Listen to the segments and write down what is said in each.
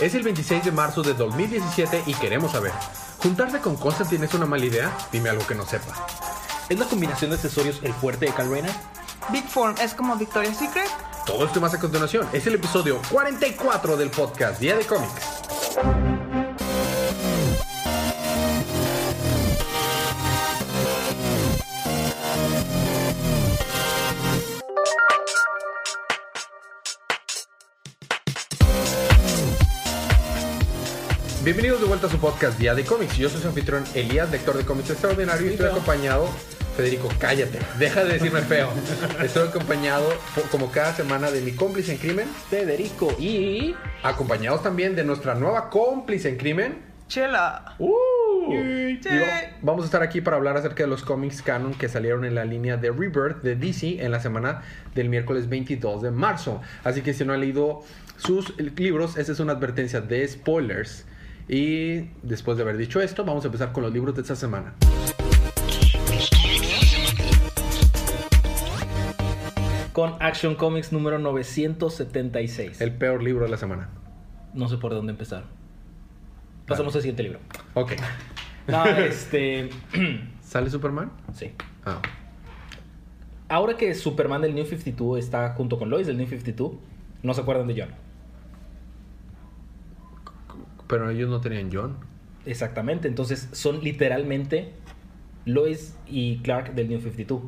Es el 26 de marzo de 2017 y queremos saber, ¿juntarse con Constantine es una mala idea? Dime algo que no sepa. ¿Es la combinación de accesorios el fuerte de Rayner? Big Form es como Victoria's Secret. Todo esto más a continuación. Es el episodio 44 del podcast Día de Cómics. Bienvenidos de vuelta a su podcast Día de Cómics. Yo soy su anfitrión Elías, lector de cómics extraordinario, y estoy acompañado. Federico, cállate, deja de decirme feo. Estoy acompañado, como cada semana, de mi cómplice en crimen, Federico y... acompañados también de nuestra nueva cómplice en crimen. Chela. ¡Uh! Y vamos a estar aquí para hablar acerca de los cómics canon que salieron en la línea de Rebirth de DC en la semana del miércoles 22 de marzo. Así que si no han leído sus libros, esta es una advertencia de spoilers. Y después de haber dicho esto, vamos a empezar con los libros de esta semana. Con Action Comics número 976. El peor libro de la semana. No sé por dónde empezar. Pasamos al siguiente libro. Ok. No, este... ¿Sale Superman? sí. Ah. Ahora que Superman del New 52 está junto con Lois del New 52, no se acuerdan de John. Pero ellos no tenían John. Exactamente, entonces son literalmente Lois y Clark del New 52.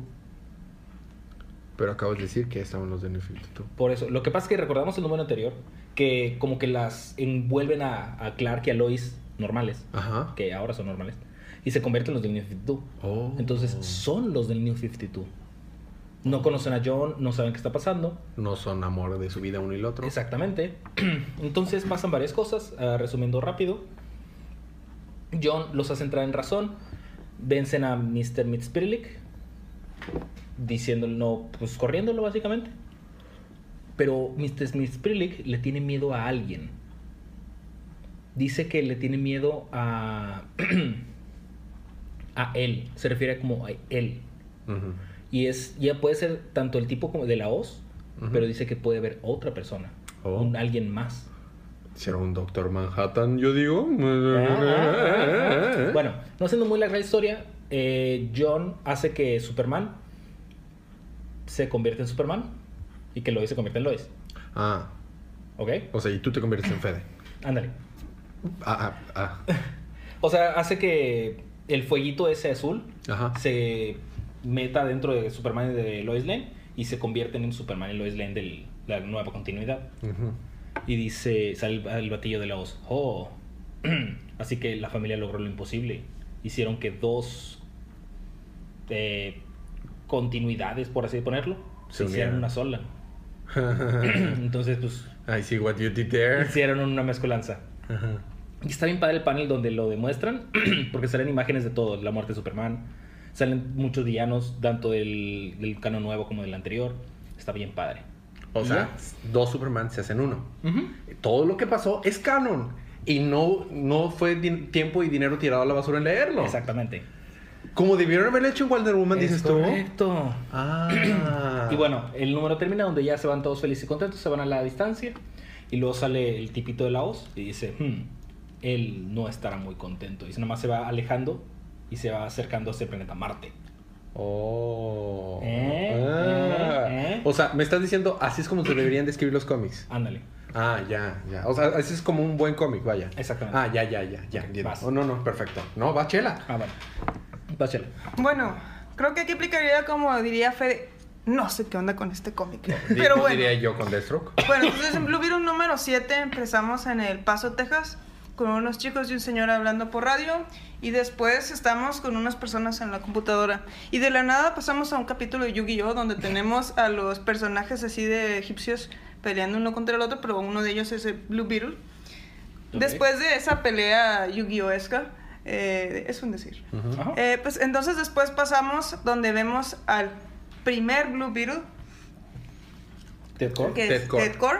Pero acabas de decir que estaban los de New 52. Por eso, lo que pasa es que recordamos el número anterior, que como que las envuelven a, a Clark y a Lois normales, Ajá. que ahora son normales, y se convierten en los del New 52. Oh. Entonces son los del New 52. No conocen a John, no saben qué está pasando. No son amor de su vida uno y el otro. Exactamente. Entonces pasan varias cosas, ah, resumiendo rápido. John los hace entrar en razón, vencen a Mr. Mitzpirlik, diciéndole no, pues corriéndolo básicamente. Pero Mr. Mitzpirlik le tiene miedo a alguien. Dice que le tiene miedo a a él, se refiere como a él. Ujú. Y es ya puede ser tanto el tipo como de la hoz, Ujú. pero dice que puede haber otra persona, Oh. un alguien más. ¿Será un Doctor Manhattan, yo digo? Bueno, no siendo muy larga la historia, eh, John hace que Superman se convierta en Superman y que Lois se convierta en Lois. Ah, ¿Ok? o sea, y tú te conviertes en Fede. Ándale. Ah, ah, O sea, hace que el fueguito ese azul ah. Ajá. se meta dentro de Superman y de Lois Lane y se convierten en Superman y Lois Lane de la nueva continuidad. Y dice, sale el, el batillo de la voz, oh, así que la familia logró lo imposible. Hicieron que dos eh, continuidades, por así ponerlo, Se se hicieran una sola. Entonces, pues, I see what you did there. hicieron una mezcolanza. Ajá. Y está bien padre el panel donde lo demuestran, porque salen imágenes de todo, la muerte de Superman, salen muchos villanos, tanto del, del canon nuevo como del anterior. Está bien padre. O ¿Y sea, dos Superman se hacen uno. Todo lo que pasó es canon. Y no, no fue tiempo y dinero tirado a la basura en leerlo. Exactamente. Como debieron haberlo hecho en Wonder Woman, Es dices tú. correcto. Ah. Y bueno, el número termina donde ya se van todos felices y contentos, se van a la distancia. Y luego sale el tipito de la hoz y dice, "Hmm, él no estará muy contento. Y nada más se va alejando y se va acercando a ese planeta Marte. Oh. ¿Eh? Ah. ¿Eh? ¿Eh? O sea, me estás diciendo, así es como se deberían describir los cómics. Ándale. Ah, ya, ya. O sea, así es como un buen cómic, vaya. Exactamente. Ah, ya, ya, ya, ya. Ok, entiendo. vas. Oh, no, no, perfecto. No, va, chela. Ah, vale. Páchale. Bueno, creo que aquí aplicaría como diría Fede. No sé qué onda con este cómic. Pero bueno. Diría yo con Deathstroke. Bueno, entonces en Blue Beetle número 7 empezamos en El Paso, Texas, con unos chicos y un señor hablando por radio. Y después estamos con unas personas en la computadora. Y de la nada pasamos a un capítulo de Yu-Gi-Oh! donde tenemos a los personajes así de egipcios peleando uno contra el otro, pero uno de ellos es el Blue Beetle. Después de esa pelea Yu-Gi-Oh-esca, eh, es un decir. Eh, pues entonces después pasamos donde vemos al primer Blue Beetle, Ted Core. que Ted es Core. Ted Core,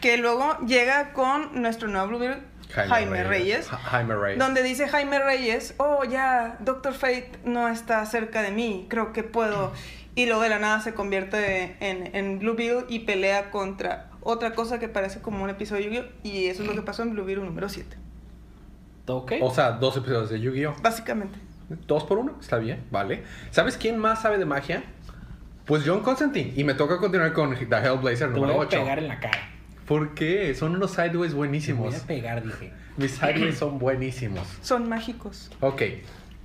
que luego llega con nuestro nuevo Blue Beetle, Jaime, Reyes, Ja- Jaime Reyes. donde dice Jaime Reyes, oh ya, Doctor Fate no está cerca de mí, creo que puedo. Y luego de la nada se convierte en, en Blue Beetle y pelea contra otra cosa que parece como un episodio de Yu-Gi-Oh! Y eso es lo que pasó en Blue Beetle número 7. ¿Ok? O sea, dos episodios de Yu-Gi-Oh! Básicamente. Dos por uno, está bien, vale. ¿Sabes quién más sabe de magia? Pues John Constantine. Y me toca continuar con The Hellblazer número a 8. pegar en la cara. ¿Por qué? Son unos sideways Te voy buenísimos. a pegar, dije. Mis sideways son buenísimos. Son mágicos. Ok.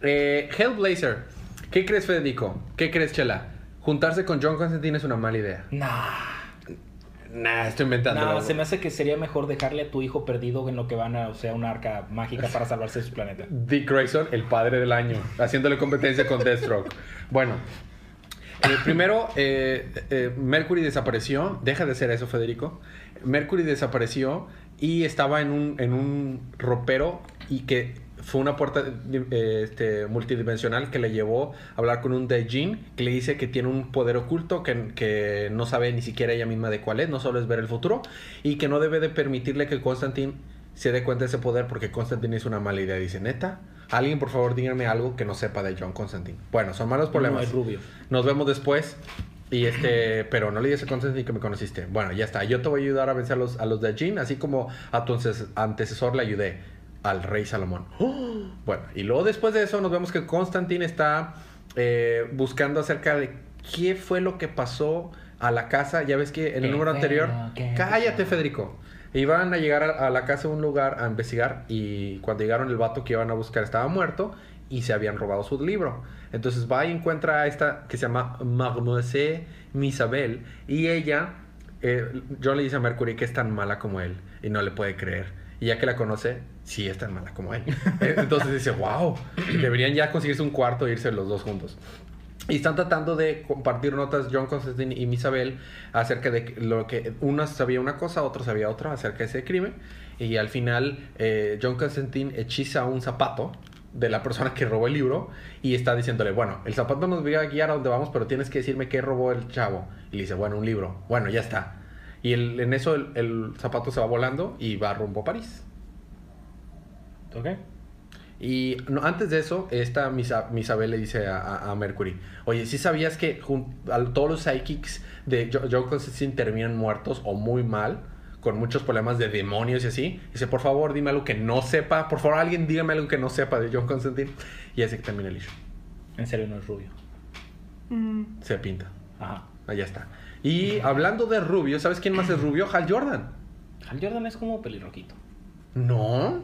Eh, Hellblazer. ¿Qué crees, Federico? ¿Qué crees, Chela? Juntarse con John Constantine es una mala idea. Nah. Nah, estoy inventando. No, se me hace que sería mejor dejarle a tu hijo perdido en lo que van a, o sea, una arca mágica para salvarse de su planeta. Dick Grayson, el padre del año, haciéndole competencia con Deathstroke. Bueno, eh, primero, eh, eh, Mercury desapareció. Deja de ser eso, Federico. Mercury desapareció y estaba en un, en un ropero y que fue una puerta eh, este, multidimensional que le llevó a hablar con un Daijin que le dice que tiene un poder oculto que, que no sabe ni siquiera ella misma de cuál es, no solo es ver el futuro y que no debe de permitirle que Constantine se dé cuenta de ese poder porque Constantine es una mala idea. Dice, neta, alguien por favor díganme algo que no sepa de John Constantine. Bueno, son malos problemas. No, rubio. Nos vemos después. Y este, pero no le digas a Constantine que me conociste. Bueno, ya está. Yo te voy a ayudar a vencer a los, a los de Jin, así como a tu antecesor le ayudé, al rey Salomón. ¡Oh! Bueno, y luego después de eso nos vemos que Constantine está eh, buscando acerca de qué fue lo que pasó a la casa. Ya ves que en el ¿Qué número anterior... Cállate? Federico. Iban a llegar a, a la casa de un lugar a investigar y cuando llegaron el vato que iban a buscar estaba muerto y se habían robado su libro. Entonces va y encuentra a esta que se llama Mademoiselle Misabel y ella, eh, John le dice a Mercury que es tan mala como él y no le puede creer. Y ya que la conoce, sí es tan mala como él. Eh, Entonces dice, wow, deberían ya conseguirse un cuarto e irse los dos juntos. Y están tratando de compartir notas John Constantine y Isabel acerca de lo que uno sabía una cosa, otro sabía otra acerca de ese crimen. Y al final eh, John Constantine hechiza un zapato de la persona que robó el libro y está diciéndole, bueno, el zapato nos va a guiar a donde vamos, pero tienes que decirme qué robó el chavo. Y le dice, bueno, un libro. Bueno, ya está. Y el- en eso el, el zapato se va volando y va rumbo a París. ¿Ok? Y no, antes de eso, esta Misa- Misabel le dice a, a- a Mercury, oye, ¿sí sabías que jun- a todos los psychics de Jo- John Constantine terminan muertos o muy mal? Con muchos problemas de demonios y así. Dice, por favor, dime algo que no sepa. Por favor, alguien dígame algo que no sepa de John Constantine. Y así que termina el issue. En serio, no es rubio. Mm, Se pinta. Ajá. Allá está. Y hablando de rubio, ¿sabes quién más es rubio? Hal Jordan. Hal Jordan es como pelirroquito. No.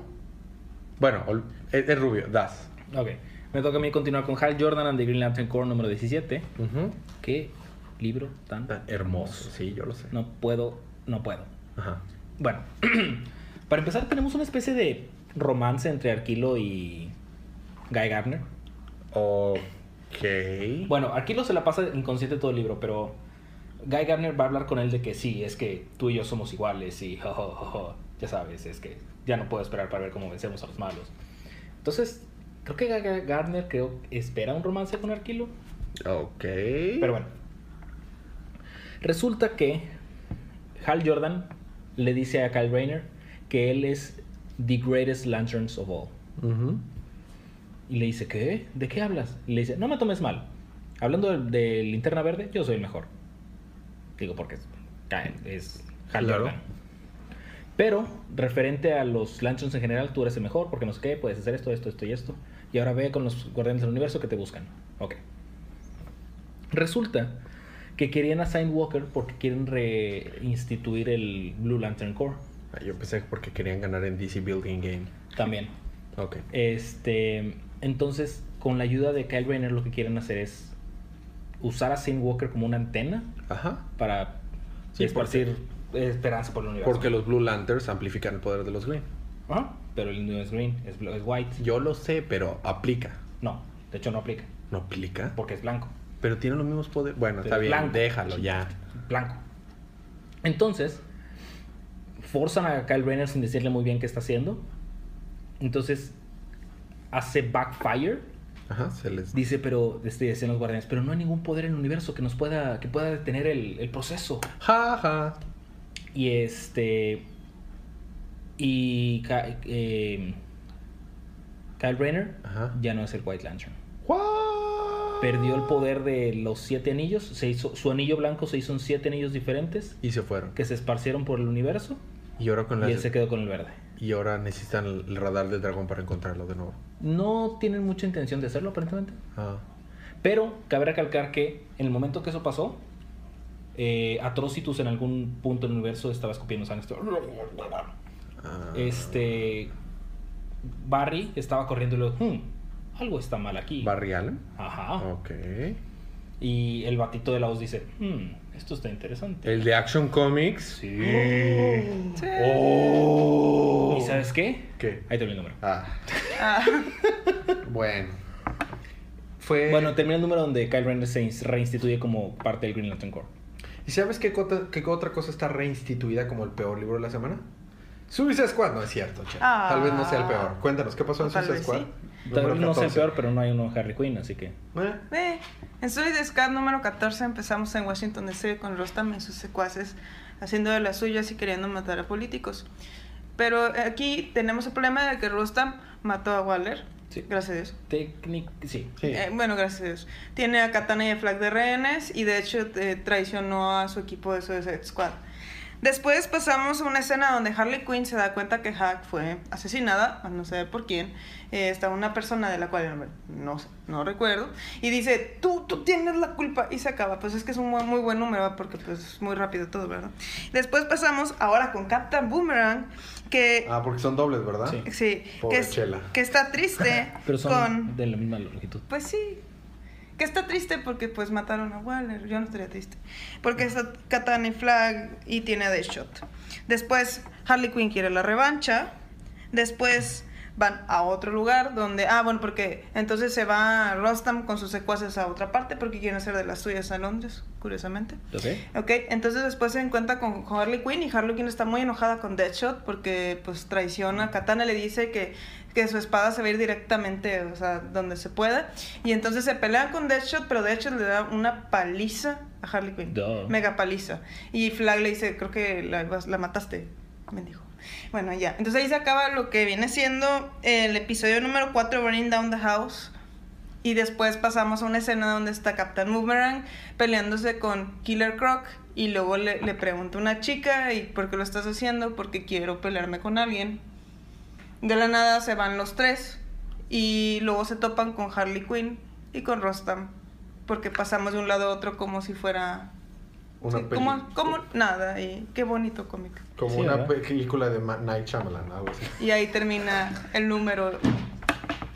Bueno, es, es rubio, das. Ok. Me toca a mí continuar con Hal Jordan and the Green Lantern Corps número 17. Ujú. ¿Qué libro tan Tan Hermoso, sí, yo lo sé. No puedo, no puedo. Ajá. Bueno, para empezar tenemos una especie de romance entre Arquilo y Guy Gardner. Ok. Bueno, Arquilo se la pasa inconsciente todo el libro, pero Guy Gardner va a hablar con él de que sí, es que tú y yo somos iguales y jo, jo, jo. ya sabes, es que ya no puedo esperar para ver cómo vencemos a los malos. Entonces, creo que Guy Gardner creo espera un romance con Arquilo, Ok. pero bueno. Resulta que Hal Jordan le dice a Kyle Rayner que él es the greatest lanterns of all. Ujú. Y le dice, ¿qué? ¿De qué hablas? Y le dice, no me tomes mal. Hablando de, de linterna verde, yo soy el mejor. Digo, porque es, es Hal Claro. Jordan. Pero, referente a los Lanterns en general, tú eres el mejor, porque no sé qué, puedes hacer esto, esto, esto y esto. Y ahora ve con los Guardianes del Universo que te buscan. Ok. Resulta que querían a Sign Walker porque quieren reinstituir el Blue Lantern Corps. Ah, Yo pensé porque querían ganar en DC Building Game. También. Ok. Este, entonces, con la ayuda de Kyle Rayner, lo que quieren hacer es usar a Sign Walker como una antena Ajá. para Sí, esparcir esperanza por el universo. Porque los Blue Lanterns amplifican el poder de los Green. Ajá, Pero el no es green, es, es white. Yo lo sé, pero aplica. No, de hecho no aplica, ¿No aplica? porque es blanco. Pero tiene los mismos poderes. Bueno, Pero está es bien. blanco. Déjalo ya. Blanco. Entonces, forzan a Kyle Rayner sin decirle muy bien qué está haciendo. Entonces, hace backfire. Ajá, se les. Dice, pero, este, decían los guardianes, pero no hay ningún poder en el universo que nos pueda, que pueda detener el, el proceso. Ja, ja. Y este. Y eh, Kyle Rayner Ajá. ya no es el White Lantern. What? Perdió el poder de los siete anillos. Se hizo, su anillo blanco se hizo en siete anillos diferentes Y se fueron. que se esparcieron por el universo Y ahora con y él se quedó con el verde. Y ahora necesitan el radar del dragón para encontrarlo de nuevo. No tienen mucha intención de hacerlo aparentemente. Ah. Pero cabe recalcar que en el momento que eso pasó, eh, Atrocitus en algún punto del universo estaba escupiendo sangre. Ah. Este. Barry estaba corriendo y dijo, "Hmm, algo está mal aquí. ¿Barry Allen? Ajá. Ok. Y el batito de la voz dice, "Hmm, esto está interesante. El de Action Comics. Sí. Sí. Oh. ¿Y sabes qué? ¿Qué? Ahí termina el número. Ah, Ah, bueno. Fue. Bueno, termina el número donde Kyle Render se ins- reinstituye como parte del Green Lantern Corps. ¿Y sabes qué, cota- qué otra cosa está reinstituida como el peor libro de la semana? Suicide Squad, no es cierto, che. Ah. Tal vez no sea el peor. Cuéntanos, ¿qué pasó en Suicide Squad? sí. Tal vez no sea el 14. peor, pero no hay uno de Harley Quinn, así que... Eh, ve, en Suicide Squad número 14 empezamos en Washington DC con Rostam y sus secuaces haciendo de las suyas y queriendo matar a políticos. Pero aquí tenemos el problema de que Rostam mató a Waller. Sí. Gracias a Dios. Técnic... Sí. Sí. Eh, bueno, gracias a Dios. Tiene a Katana y a Flag de rehenes y de hecho eh, traicionó a su equipo de Suicide Squad. Después pasamos a una escena donde Harley Quinn se da cuenta que Hack fue asesinada, no sé por quién. Eh, está una persona de la cual no, sé, no recuerdo. Y dice, tú, tú tienes la culpa. Y se acaba. Pues es que es un muy, muy buen número, porque pues es muy rápido todo, ¿verdad? Después pasamos ahora con Captain Boomerang, que... Ah, porque son dobles, ¿verdad? Sí. Sí, Pobre que, es- Chela. que está triste Pero son con... de la misma longitud. Pues sí. Que está triste porque pues mataron a Waller. Yo no estaría triste. Porque está Katana y Flag y tiene a Deadshot. Después Harley Quinn quiere la revancha. Después van a otro lugar donde... Ah, bueno, porque entonces se va Rostam con sus secuaces a otra parte porque quieren hacer de las suyas a Londres, curiosamente. ¿Ok? Ok, entonces después se encuentra con, Harley Quinn y Harley Quinn está muy enojada con Deadshot porque pues traiciona. Katana le dice que, que su espada se va a ir directamente, o sea, donde se pueda. Y entonces se pelean con Deadshot, pero Deadshot le da una paliza a Harley Quinn. Duh. Mega paliza. Y Flag le dice, creo que la, la mataste, me dijo. Bueno, ya. Entonces ahí se acaba lo que viene siendo el episodio número 4, Burning Down the House. Y después pasamos a una escena donde está Captain Boomerang peleándose con Killer Croc. Y luego le, le pregunta a una chica, ¿y por qué lo estás haciendo? Porque quiero pelearme con alguien. De la nada se van los tres. Y luego se topan con Harley Quinn y con Rostam. Porque pasamos de un lado a otro como si fuera... Una sí, peli- como, como nada. Y qué bonito cómic. Como Sí, una ¿verdad? película de Ma- Night Shyamalan, algo así. Y ahí termina el número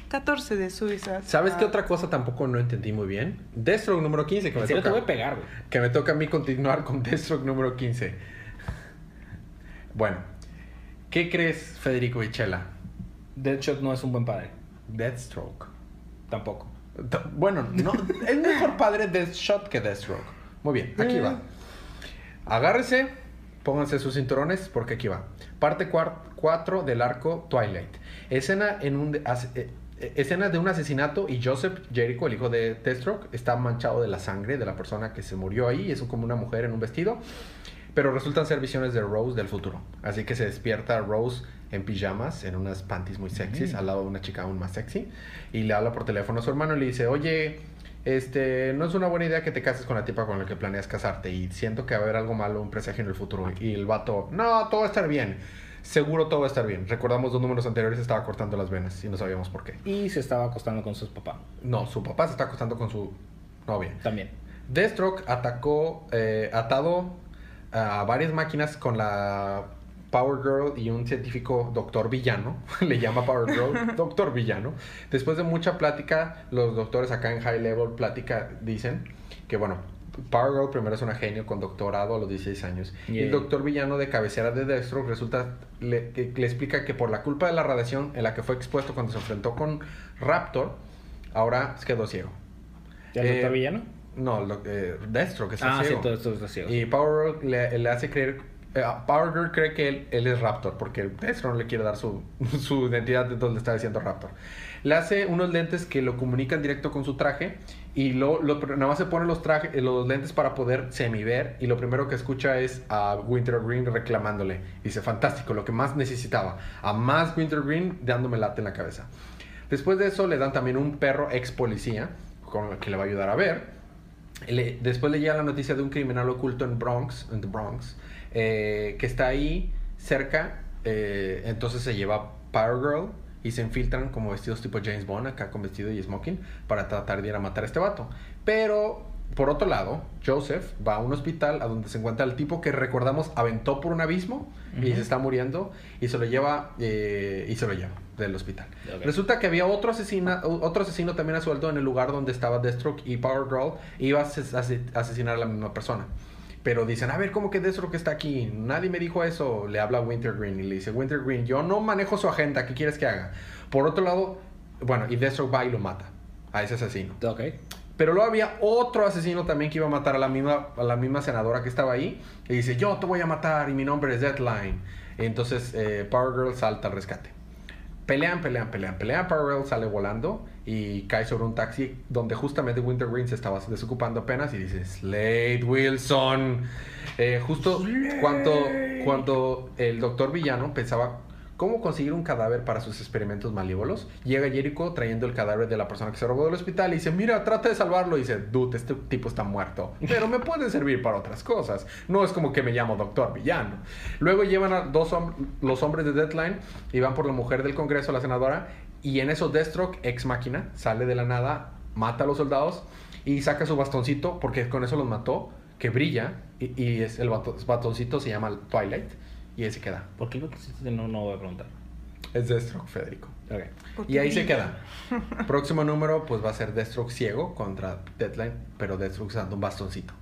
14 de Suiza. ¿Sabes qué otra cosa tampoco no entendí muy bien? Deathstroke número 15, que me serio te toca. voy a pegar, güey. Que me toca a mí continuar con Deathstroke número 15. Bueno, ¿qué crees, Federico y Chela? Deadshot no es un buen padre. Deathstroke. Tampoco. T- Bueno, no, es mejor padre Deathshot que Deathstroke. Muy bien, aquí Eh. va. Agárrese, pónganse sus cinturones porque aquí va. Parte 4 del arco Twilight. Escena, en un eh, eh, escena de un asesinato y Joseph Jericho, el hijo de Deathstroke, está manchado de la sangre de la persona que se murió ahí. Es como una mujer en un vestido. Pero resultan ser visiones de Rose del futuro. Así que se despierta Rose en pijamas, en unas panties muy sexys, Mm. al lado de una chica aún más sexy. Y le habla por teléfono a su hermano y le dice, oye, este, no es una buena idea que te cases con la tipa con la que planeas casarte. Y siento que va a haber algo malo, un presagio en el futuro. Y el vato, no, todo va a estar bien. Seguro todo va a estar bien. Recordamos dos números anteriores, estaba cortando las venas y no sabíamos por qué. Y se estaba acostando con su papá. No, su papá se está acostando con su novia. También. Deathstroke atacó, eh, atado a varias máquinas con la Power Girl y un científico doctor villano, le llama Power Girl, doctor villano. Después de mucha plática, los doctores acá en High Level plática dicen que bueno, Power Girl primero es una genio con doctorado a los 16 años. Y el doctor villano de cabecera de Deathstroke resulta, le, que- le explica que por la culpa de la radiación en la que fue expuesto cuando se enfrentó con Raptor, ahora quedó ciego. ¿El Eh, doctor villano? No, lo, eh, Deathstroke está Ah, sí, ciego. todo esto está ciego. Y Power Girl le, le hace creer. eh, Power Girl cree que él, él es Raptor porque Deathstroke no le quiere dar su, su identidad de donde está diciendo Raptor. Le hace unos lentes que lo comunican directo con su traje y lo, lo- nada más se pone los, traje, eh, los lentes para poder semiver y lo primero que escucha es a Wintergreen reclamándole. Dice, fantástico, lo que más necesitaba. A más Wintergreen dándome late en la cabeza. Después de eso le dan también un perro ex policía con el que le va a ayudar a ver. Después le llega la noticia de un criminal oculto en Bronx, en the Bronx, eh, que está ahí cerca. eh, entonces se lleva Power Girl y se infiltran como vestidos tipo James Bond, acá con vestido y smoking, para tratar de ir a matar a este vato. Pero, por otro lado, Joseph va a un hospital a donde se encuentra el tipo que recordamos aventó por un abismo y se está muriendo y se lo lleva eh, y se lo lleva del hospital. Resulta que había otro asesina, otro asesino también a sueldo en el lugar donde estaba Deathstroke y Power Girl y iba a ases- ase- asesinar a la misma persona. Pero dicen, a ver, ¿cómo que Deathstroke está aquí? Nadie me dijo eso. Le habla a Wintergreen y le dice, Wintergreen, yo no manejo su agenda, ¿qué quieres que haga? Por otro lado, bueno, y Deathstroke va y lo mata a ese asesino. Ok. Pero luego había otro asesino también que iba a matar a la misma, a la misma senadora que estaba ahí. Y dice, yo te voy a matar y mi nombre es Deadline. Entonces eh, Power Girl salta al rescate. Pelean, pelean, pelean, pelean. Power Girl sale volando y cae sobre un taxi donde justamente Wintergreen se estaba desocupando apenas y dice, Slade Wilson. Eh, justo cuando, cuando el doctor villano pensaba cómo conseguir un cadáver para sus experimentos malévolos, llega Jericho trayendo el cadáver de la persona que se robó del hospital y dice, mira, trata de salvarlo. Y dice, dude, este tipo está muerto, pero me puede servir para otras cosas. No es como que me llamo doctor villano. Luego llevan a dos los hombres de Deadline y van por la mujer del Congreso, la senadora, y en eso Deathstroke, ex máquina, sale de la nada, mata a los soldados y saca su bastoncito, porque con eso los mató, que brilla, y, y es, el bastoncito se llama Twilight, y ahí se queda. ¿Por qué no, no voy a preguntar? Es Deathstroke, Federico. Ok. Porque Y ahí se queda. Próximo número, pues va a ser Deathstroke ciego contra Deadline, pero Deathstroke usando un bastoncito.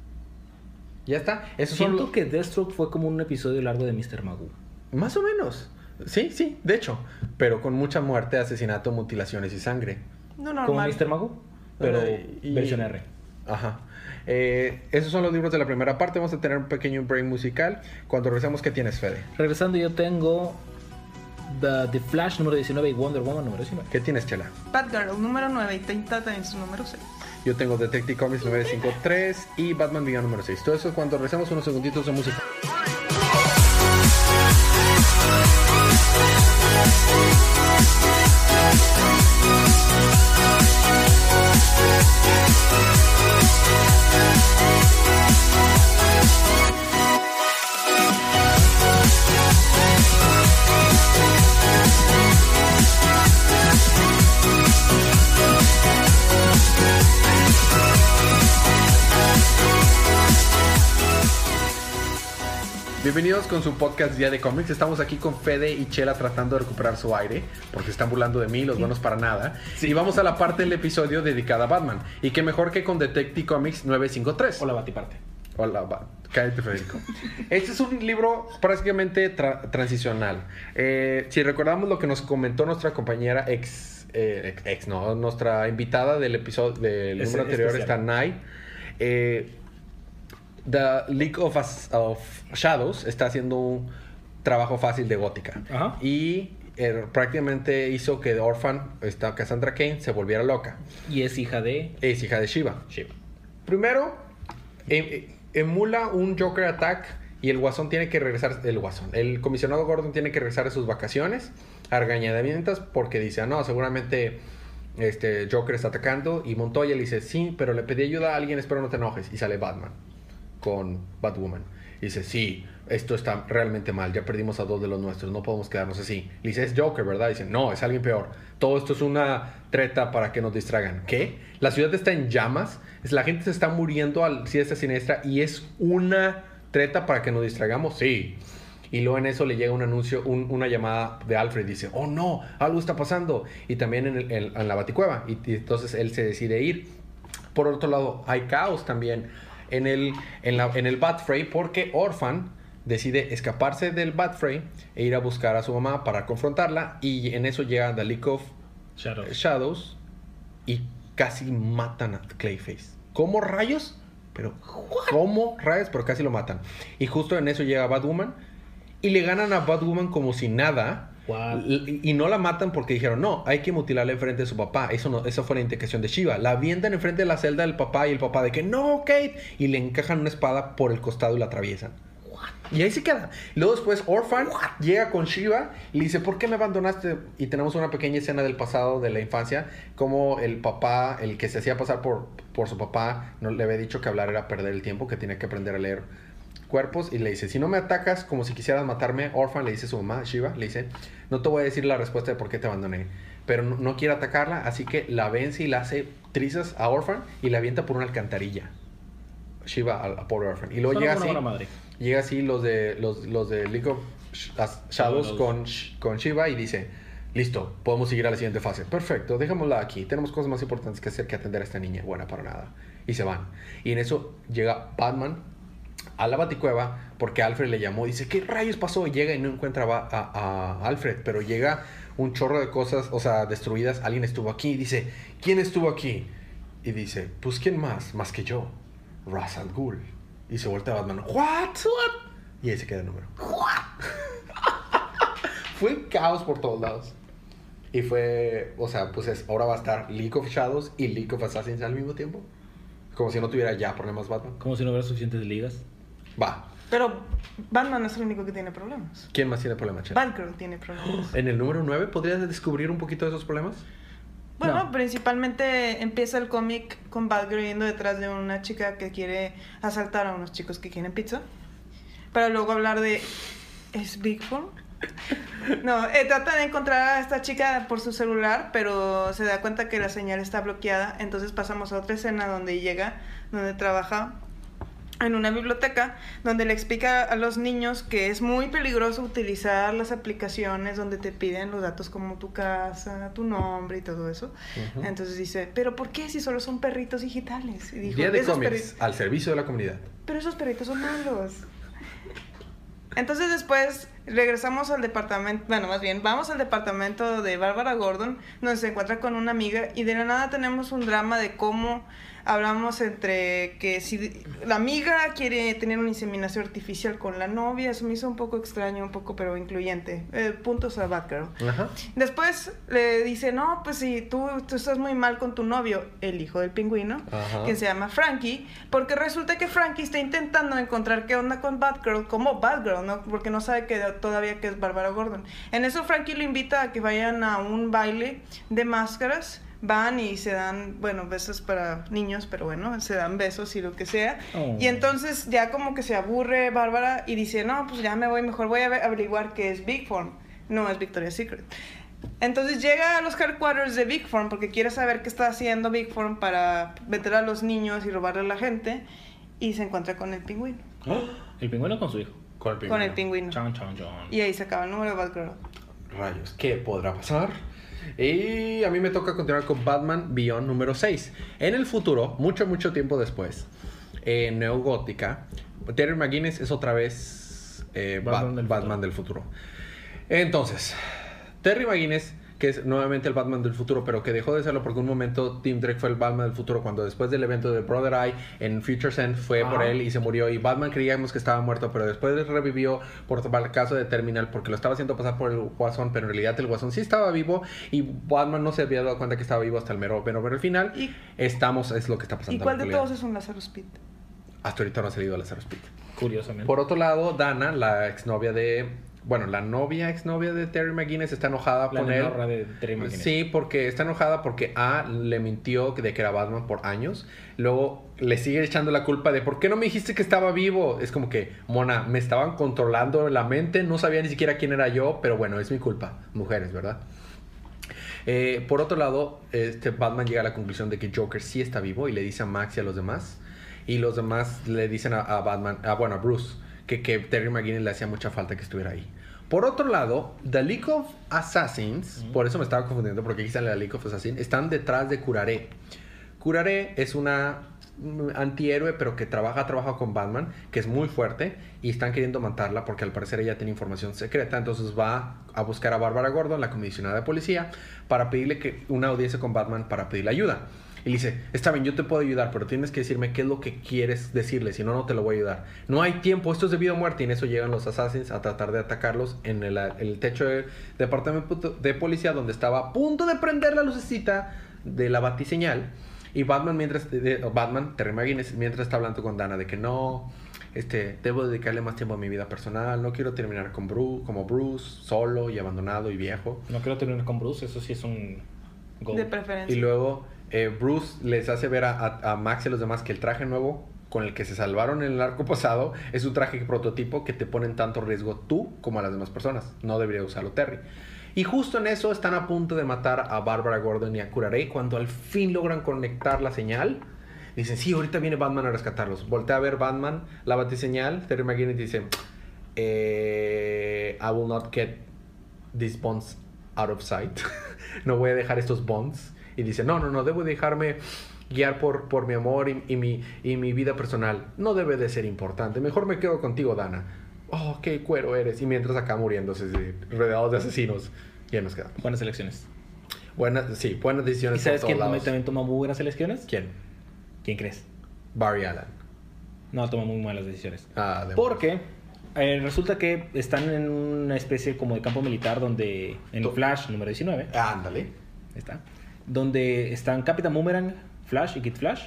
Ya está. Son Siento que Deathstroke fue como un episodio largo de Mr. Magoo. Más o menos. Sí, sí, de hecho. Pero con mucha muerte, asesinato, mutilaciones y sangre. No Como normal. Mr. Magoo, pero y- versión R. Ajá. Eh, esos son los libros de la primera parte. Vamos a tener un pequeño break musical. Cuando regresemos, ¿qué tienes, Fede? Regresando, yo tengo The, The Flash número 19 y Wonder Woman número 19. ¿Qué tienes, Chela? Batgirl, número 9 y 30 también su número 6. Yo tengo Detective Comics 953 y Batman Villano número 6. Todo eso cuando regresemos unos segunditos de música. Música Bienvenidos con su podcast Día de Cómics. Estamos aquí con Fede y Chela tratando de recuperar su aire porque están burlando de mí, los buenos para nada. Y vamos a la parte del episodio dedicada a Batman. Y qué mejor que con Detective Comics 953. O la Batiparte. Hola, va. Cállate, Federico. Este es un libro prácticamente tra- transicional. Eh, si recordamos lo que nos comentó nuestra compañera ex, eh, ex, ex, no, nuestra invitada del episodio del Es número anterior especial. está Nai. Eh, The League of, As- of Shadows está haciendo un trabajo fácil de gótica. Ajá. Y eh, prácticamente hizo que Orphan, esta Cassandra Kane, se volviera loca. Y es hija de Es hija de Shiva. Shiva. Primero, em- em- emula un Joker Attack y el Guasón tiene que regresar, el Guasón, el comisionado Gordon tiene que regresar a sus vacaciones a regañadientas porque dice, ah, no, seguramente este Joker está atacando y Montoya le dice, sí, pero le pedí ayuda a alguien, espero no te enojes y sale Batman con Batwoman. Y dice, sí, esto está realmente mal, ya perdimos a dos de los nuestros, no podemos quedarnos así. Le dice, es Joker, ¿verdad? dice, no, es alguien peor. Todo esto es una treta para que nos distraigan. ¿Qué? La ciudad está en llamas, la gente se está muriendo al siesta siniestra y es una treta para que nos distraigamos, sí. Y luego en eso le llega un anuncio, un- una llamada de Alfred. Dice, oh no, algo está pasando. Y también en, el- la baticueva. Y, y entonces él se decide ir. Por otro lado, hay caos también en el, en la, en el Batfray porque Orphan decide escaparse del Batfray e ir a buscar a su mamá para confrontarla. Y en eso llega The League of Shadow. Shadows y casi matan a Clayface. ¿Cómo rayos? Pero, ¿cómo rayos? Pero casi lo matan. Y justo en eso llega Batwoman y le ganan a Batwoman como si nada. Y no la matan porque dijeron, no, hay que mutilarla enfrente de su papá. Eso no, esa fue la indicación de Shiva. La avientan enfrente de la celda del papá y el papá de que, no, Kate. Y le encajan una espada por el costado y la atraviesan. Y ahí se queda. Luego después Orphan llega con Shiva y le dice, ¿por qué me abandonaste? Y tenemos una pequeña escena del pasado, de la infancia, como el papá, el que se hacía pasar por, por su papá, no le había dicho que hablar era perder el tiempo, que tenía que aprender a leer cuerpos. Y le dice, si no me atacas como si quisieras matarme, Orphan le dice a su mamá, Shiva, le dice, no te voy a decir la respuesta de por qué te abandoné. Pero no, no quiere atacarla, así que la vence y la hace trizas a Orphan y la avienta por una alcantarilla. Shiva a, a pobre Orphan. Y luego llega así. madre. Llega así los de los, los de League of Shadows con, con Shiva y dice, listo, podemos seguir a la siguiente fase. Perfecto, dejémosla aquí. Tenemos cosas más importantes que hacer que atender a esta niña. Buena para nada. Y se van. Y en eso llega Batman a la baticueva porque Alfred le llamó. Dice, ¿qué rayos pasó? Y llega y no encuentra a, a- Alfred, pero llega un chorro de cosas, o sea, destruidas. Alguien estuvo aquí. Y dice, ¿quién estuvo aquí? Y dice, pues ¿quién más? Más que yo. Ra's al Ghul. Y se voltea a Batman. ¿What? ¿What? Y ahí se queda el número. fue caos por todos lados. Y fue, o sea, pues es, ahora va a estar League of Shadows y League of Assassins al mismo tiempo. Como si no tuviera ya problemas Batman. Como si no hubiera suficientes ligas. Va. Pero Batman no es el único que tiene problemas. ¿Quién más tiene problemas, Chen? Batgirl tiene problemas. En el número 9, ¿podrías descubrir un poquito de esos problemas? Bueno, No. principalmente empieza el cómic con Batgirl yendo detrás de una chica que quiere asaltar a unos chicos que quieren pizza. Para luego hablar de... ¿Es Bigfoot? No, eh, trata de encontrar a esta chica por su celular, pero se da cuenta que la señal está bloqueada. Entonces pasamos a otra escena donde llega, donde trabaja en una biblioteca donde le explica a los niños que es muy peligroso utilizar las aplicaciones donde te piden los datos como tu casa, tu nombre y todo eso. Entonces dice, ¿pero por qué si solo son perritos digitales? Y dijo, Día de "Esos cómics al servicio de la comunidad. pero esos perritos son malos. Entonces después regresamos al departamento, bueno, más bien, vamos al departamento de Bárbara Gordon, donde se encuentra con una amiga y de la nada tenemos un drama de cómo hablamos entre que si la amiga quiere tener una inseminación artificial con la novia, eso me hizo un poco extraño, un poco pero incluyente. Eh, puntos a Batgirl. Ajá. Después le dice, no, pues si tú, tú estás muy mal con tu novio, el hijo del pingüino, Ajá. que se llama Frankie, porque resulta que Frankie está intentando encontrar qué onda con Batgirl, como Batgirl, ¿no? Porque no sabe que todavía que es Bárbara Gordon. En eso Frankie lo invita a que vayan a un baile de máscaras. Van y se dan, bueno, besos para niños, pero bueno, se dan besos y lo que sea. Oh. Y entonces ya como que se aburre Bárbara y dice, no, pues ya me voy, mejor voy a ver- averiguar qué es Big Form. No es Victoria's Secret. Entonces llega a los headquarters de Big Form porque quiere saber qué está haciendo Big Form para meter a los niños y robarle a la gente. Y se encuentra con el pingüino. El pingüino con su hijo. Con el Con el pingüino. pingüino. Chan, chan, chan. Y ahí se acaba el número de Batgirl. Rayos, ¿qué podrá pasar? Y a mí me toca continuar con Batman Beyond número 6. En el futuro, mucho, mucho tiempo después, en Neogótica, Terry McGuinness es otra vez eh, Batman Bat- del Batman del futuro. Entonces, Terry McGuinness, que es nuevamente el Batman del futuro, pero que dejó de serlo porque un momento Tim Drake fue el Batman del futuro cuando después del evento de Brother Eye en Future's End fue por él y se murió y Batman creíamos que estaba muerto, pero después revivió por el caso de Terminal porque lo estaba haciendo pasar por el Guasón, pero en realidad el Guasón sí estaba vivo y Batman no se había dado cuenta que estaba vivo hasta el mero, mero, mero final. ¿Y, Estamos, es lo que está pasando. ¿y cuál de todos es un Lazarus Pit? Hasta ahorita no ha salido Lazarus Pit. Curiosamente. Por otro lado, Dana, la exnovia de. Bueno, la novia exnovia de Terry McGuinness está enojada la con él. de Terry McGuinness. Sí, porque está enojada porque A le mintió de que era Batman por años. Luego le sigue echando la culpa de ¿por qué no me dijiste que estaba vivo? Es como que, Mona, me estaban controlando la mente, no sabía ni siquiera quién era yo, pero bueno, es mi culpa. Mujeres, ¿verdad? Eh, por otro lado, este Batman llega a la conclusión de que Joker sí está vivo y le dice a Max y a los demás. Y los demás le dicen a, a Batman, a, bueno, a Bruce, que, que Terry McGuinness le hacía mucha falta que estuviera ahí. Por otro lado, The League of Assassins, por eso me estaba confundiendo porque aquí sale la League of Assassins, están detrás de Curaré. Curaré es una antihéroe, pero que trabaja, trabaja con Batman, que es muy fuerte, y están queriendo matarla porque al parecer ella tiene información secreta, entonces va a buscar a Bárbara Gordon, la comisionada de policía, para pedirle que una audiencia con Batman para pedirle ayuda. Y le dice, está bien, yo te puedo ayudar, pero tienes que decirme qué es lo que quieres decirle, si no, no te lo voy a ayudar. No hay tiempo, esto es de vida o muerte, y en eso llegan los assassins a tratar de atacarlos en el, el techo del departamento de policía donde estaba a punto de prender la lucecita de la batiseñal. Y Batman, mientras, Batman, Terry McGuinness, mientras está hablando con Dana de que no, este, debo dedicarle más tiempo a mi vida personal, no quiero terminar con Bruce, como Bruce, solo y abandonado y viejo. No quiero terminar con Bruce, eso sí es un goal. De preferencia. Y luego eh, Bruce les hace ver a, a- Max y a los demás que el traje nuevo con el que se salvaron en el arco pasado es un traje prototipo que te pone en tanto riesgo tú como a las demás personas. No debería usarlo Terry. Y justo en eso están a punto de matar a Barbara Gordon y a Curare cuando al fin logran conectar la señal. Dicen, sí, ahorita viene Batman a rescatarlos. Voltea a ver Batman, la batiseñal. Terry McGinnis dice, eh, I will not get these bonds out of sight. no voy a dejar estos bonds. Y dice, no, no, no, debo dejarme guiar por, por mi amor y, y mi, y mi vida personal. No debe de ser importante. Mejor me quedo contigo, Dana. Oh, qué cuero eres. Y mientras acá muriéndose, rodeados de asesinos. Ya nos quedamos. Buenas elecciones. Buenas, sí, buenas ¿Y decisiones sabes por quién todos también toma muy buenas elecciones? ¿Quién? ¿Quién crees? Barry Allen. No, toma muy malas decisiones. Ah, de Porque eh, resulta que están en una especie como de campo militar donde en Flash número 19, Ah, Ándale. está, donde están Capitán Boomerang, Flash y Kid Flash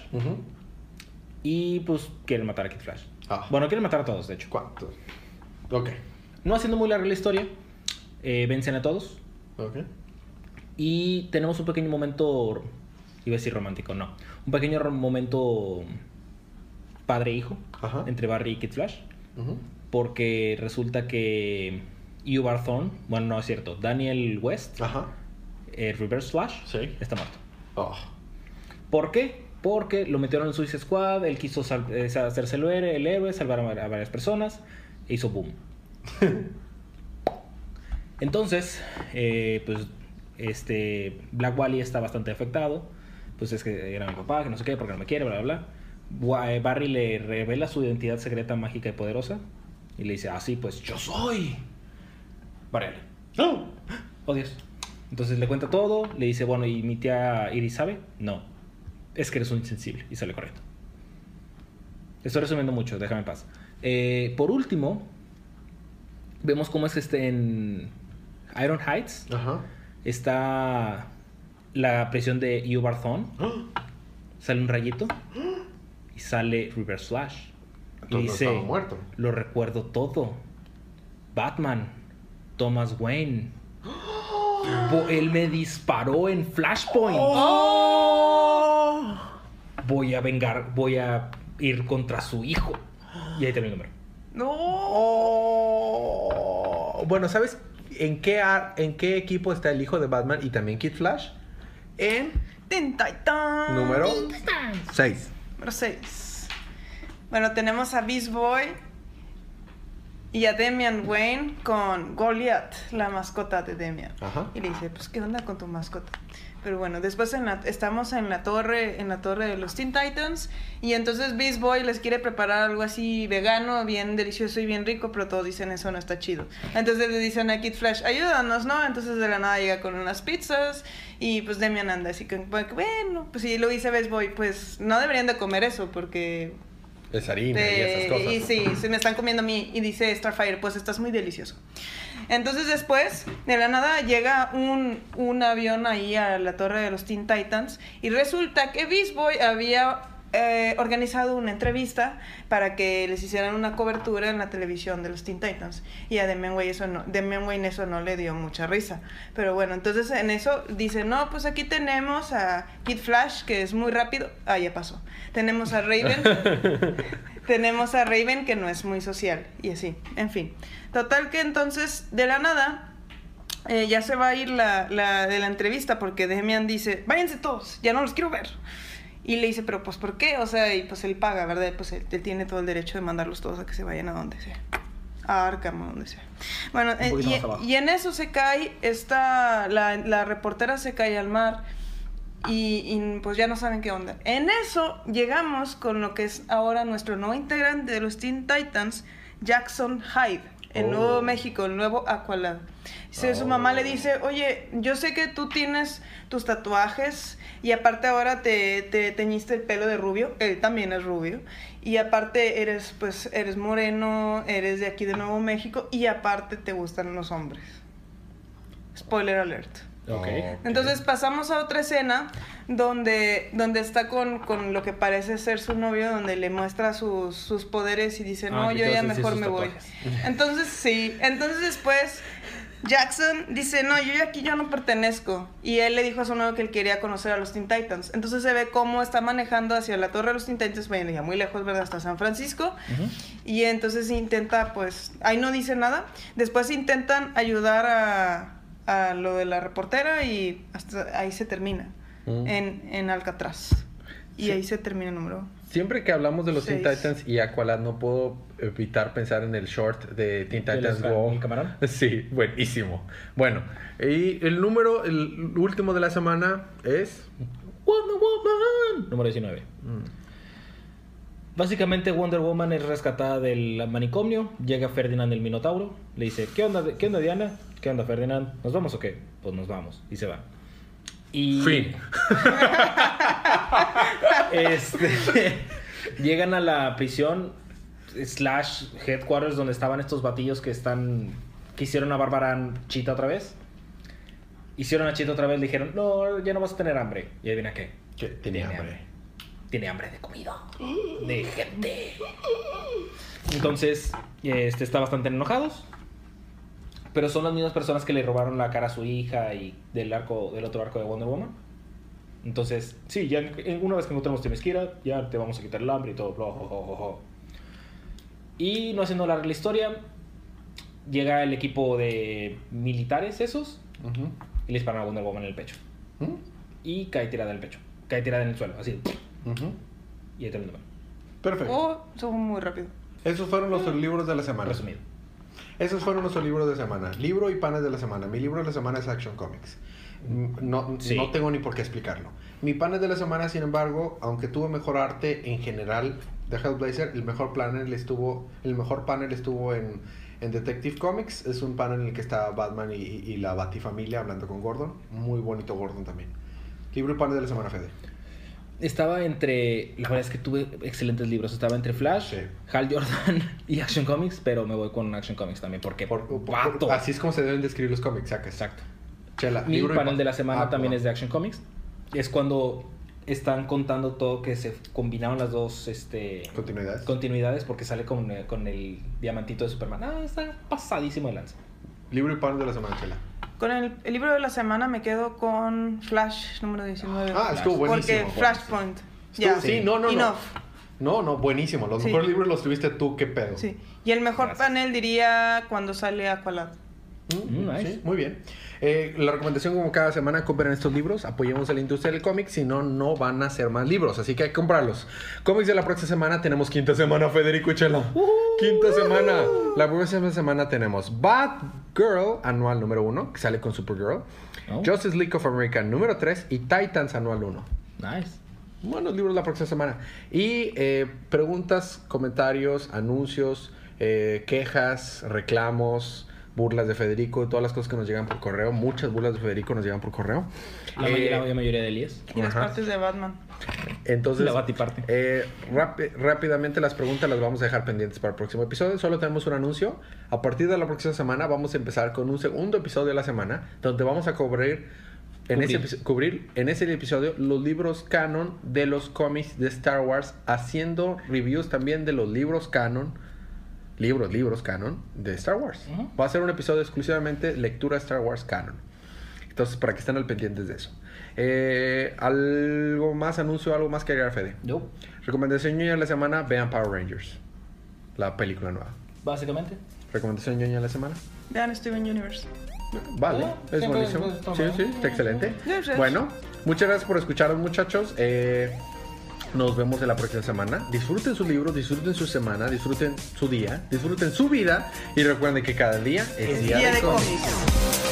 y pues quieren matar a Kid Flash. Ah. Bueno, quieren matar a todos, de hecho. ¿Cuántos? Ok. No haciendo muy larga la historia, eh, vencen a todos Ok. y tenemos un pequeño momento, iba a decir romántico, no, un pequeño momento padre-hijo Ajá. entre Barry y Kid Flash. Ujú. porque resulta que Thorne, bueno, no es cierto, Daniel West, Ajá. Eh, Reverse Flash, Sí. está muerto. Oh. ¿Por qué? Porque lo metieron en Suicide Squad, él quiso eh, hacerse el héroe, el héroe, salvar a, a varias personas, e hizo boom. Entonces, eh, pues, este, Black Wally está bastante afectado, pues es que era mi papá, que no sé qué, porque no me quiere, bla, bla, bla. Eh, Barry le revela su identidad secreta, mágica y poderosa, y le dice, ah, sí, pues yo soy Barry. No. Oh, Dios. Entonces le cuenta todo, le dice, bueno, ¿y mi tía Iris sabe? No. Es que eres un insensible. Y sale corriendo. Estoy resumiendo mucho, déjame en paz. Eh, por último, vemos cómo es este en Iron Heights. Ajá. Está la prisión de Thawne. Sale un rayito. Y sale Reverse Flash. Y Entonces no dice, muerto. lo recuerdo todo. Batman, Thomas Wayne. Él me disparó en Flashpoint. Oh. Voy a vengar, voy a ir contra su hijo. Y ahí termina el número. No. Oh. Bueno, ¿sabes en qué, ar- en qué equipo está el hijo de Batman y también Kid Flash? En Teen Titans. número 6. Número 6. Bueno, tenemos a Beast Boy y a Demian Wayne con Goliath, la mascota de Demian. Ajá. Y le dice, pues, ¿qué onda con tu mascota? Pero bueno, después en la- estamos en la torre, en la torre de los Teen Titans, y entonces Beast Boy les quiere preparar algo así vegano, bien delicioso y bien rico, pero todos dicen eso no está chido. Entonces le dicen a Kid Flash, ayúdanos, ¿no? Entonces de la nada llega con unas pizzas, y pues Demian anda así que, bueno, pues sí, lo dice Beast Boy, pues no deberían de comer eso, porque Es harina y eh, esas cosas. y sí, se me están comiendo a mí. Y dice Starfire, pues estás muy delicioso. Entonces después, de la nada, llega un, un avión ahí a la torre de los Teen Titans. Y resulta que Beast Boy había eh, organizado una entrevista para que les hicieran una cobertura en la televisión de los Teen Titans. Y a Demian Wayne eso no, Damian Wayne eso no le dio mucha risa. Pero bueno, entonces en eso dice, no, pues aquí tenemos a Kid Flash, que es muy rápido. Ah, ya pasó. Tenemos a Raven. tenemos a Raven, que no es muy social. Y así, en fin. Total que entonces, de la nada, eh, ya se va a ir la, la de la entrevista porque Demian dice, váyanse todos, ya no los quiero ver. Y le dice, pero pues ¿por qué? O sea, y pues él paga, ¿verdad? Pues él, él tiene todo el derecho de mandarlos todos a que se vayan a donde sea. A Arkham, a donde sea. Bueno, eh, y, en eso se cae, esta, la, la reportera se cae al mar y, y, pues ya no saben qué onda. En eso llegamos con lo que es ahora nuestro nuevo integrante de los Teen Titans, Jackson Hyde, en Oh. Nuevo México, el nuevo Aqualad. Su mamá le Oh. dice, oye, yo sé que tú tienes tus tatuajes y aparte ahora te, te teñiste el pelo de rubio, él también es rubio, y aparte eres, pues, eres moreno, eres de aquí de Nuevo México y aparte te gustan los hombres. Spoiler alert. Entonces pasamos a otra escena donde, donde está con, con lo que parece ser su novio, donde le muestra sus, sus poderes y dice, Ah, no, que yo ya mejor me voy. Entonces sí, entonces después Jackson dice, no, yo ya aquí yo no pertenezco. Y él le dijo a su novio que él quería conocer a los Teen Titans. Entonces se ve cómo está manejando hacia la torre de los Teen Titans, bueno, ya muy lejos, ¿verdad? Hasta San Francisco. Y entonces intenta, pues, ahí no dice nada. Después intentan ayudar a, a lo de la reportera y hasta ahí se termina. Mm. En, en Alcatraz. Y Sí. ahí se termina el número. Siempre que hablamos de los Teen. Titans y Aqualad, no puedo evitar pensar en el short de Teen ¿De Titans Go. el camarón? Sí, buenísimo. Bueno, y el número, el último de la semana es. Wonder Woman. Número 19. Mm, Básicamente Wonder Woman es rescatada del manicomio, llega Ferdinand el Minotauro, le dice, ¿qué onda, ¿qué onda Diana? ¿Qué onda Ferdinand? ¿Nos vamos o qué? Pues nos vamos. Y se va. Y Fin. este, llegan a la prisión slash headquarters donde estaban estos batillos que están que hicieron a Bárbara Chita otra vez. Hicieron a Chita otra vez, le dijeron, no, ya no vas a tener hambre. Y adivina qué. Que tenía hambre. Tiene hambre de comida. De gente. Entonces, este, está bastante enojados. Pero son las mismas personas que le robaron la cara a su hija y del arco, del otro arco de Wonder Woman. Entonces, sí, ya una vez que que ir, ya te vamos a quitar el hambre y todo. bla. Y no haciendo larga la historia, llega el equipo de militares esos y le disparan a Wonder Woman en el pecho. ¿Mm? Y cae tirada en el pecho. Cae tirada en el suelo, así. Y ahí termina. Perfecto. Oh, eso fue muy rápido. Esos fueron los libros de la semana. Resumido. Esos fueron nuestros libros de semana. Libro y panes de la semana. Mi libro de la semana es Action Comics. No, Sí. no tengo ni por qué explicarlo. Mi panes de la semana, sin embargo, aunque tuvo mejor arte en general de Hellblazer, el mejor panel estuvo, el mejor panel estuvo en, en Detective Comics. Es un panel en el que está Batman y, y la Batifamilia hablando con Gordon. Muy bonito Gordon también. Libro y panes de la semana, Fede. Estaba entre. La verdad es que tuve excelentes libros. Estaba entre Flash, Sí. Hal Jordan y Action Comics, pero me voy con Action Comics también porque. Por- por- así es como se deben describir los cómics, saca. Exacto. Chela, Mi libro panel pa- de la semana Ah, también es de Action Comics. Es cuando están contando todo que se combinaron las dos este, Continuidades. continuidades porque sale con, eh, con el diamantito de Superman. Ah, está pasadísimo de lanza. Libro y panes de la semana, Chela. Con el, el libro de la semana me quedo con Flash número 19. Ah, estuvo Flash. buenísimo. Porque Flashpoint. Estuvo- Ya. sí, no, no, no. Enough. No, no, buenísimo. Los Sí. mejores libros los tuviste tú, qué pedo. Sí. Y el mejor Gracias. panel diría cuando sale Aqualad. Mm, Mm, nice. sí, muy bien. Eh, la recomendación como cada semana, compren estos libros, apoyemos a la industria del cómic, si no, no van a ser más libros, así que hay que comprarlos. Cómics de la próxima semana, tenemos quinta semana, Federico Chela. Quinta semana. La próxima semana tenemos Batgirl anual número uno, que sale con Supergirl. Oh. Justice League of America número 3 y Titans anual 1. Nice. Buenos libros la próxima semana. Y eh, preguntas, comentarios, anuncios, eh, quejas, reclamos, burlas de Federico, todas las cosas que nos llegan por correo. Muchas burlas de Federico nos llegan por correo. La, Eh, mayoría, la mayoría de Elías. Y las Ajá. partes de Batman. Entonces, La batiparte. eh, rápi- rápidamente las preguntas las vamos a dejar pendientes para el próximo episodio. Solo tenemos un anuncio. A partir de la próxima semana vamos a empezar con un segundo episodio de la semana donde vamos a cubrir en, ese, Cubrir. epi- cubrir en ese episodio los libros canon de los cómics de Star Wars, haciendo reviews también de los libros canon. Libros, libros canon de Star Wars. Va a ser un episodio exclusivamente lectura Star Wars canon. Entonces, para que estén al pendientes de eso. Eh, ¿Algo más, anuncio, algo más que agregar, Fede? Yo, Recomendación ñoña de la semana, vean Power Rangers. La película nueva. básicamente. Recomendación ñoña de la semana. Vean Steven Universe. Vale, es buenísimo. Sí, bueno. sí, está excelente. Gracias. Bueno, muchas gracias por escucharnos, muchachos. Eh, nos vemos en la próxima semana. Disfruten su libro, disfruten su semana, disfruten su día, disfruten su vida y recuerden que cada día es, Día de cómics. cómics.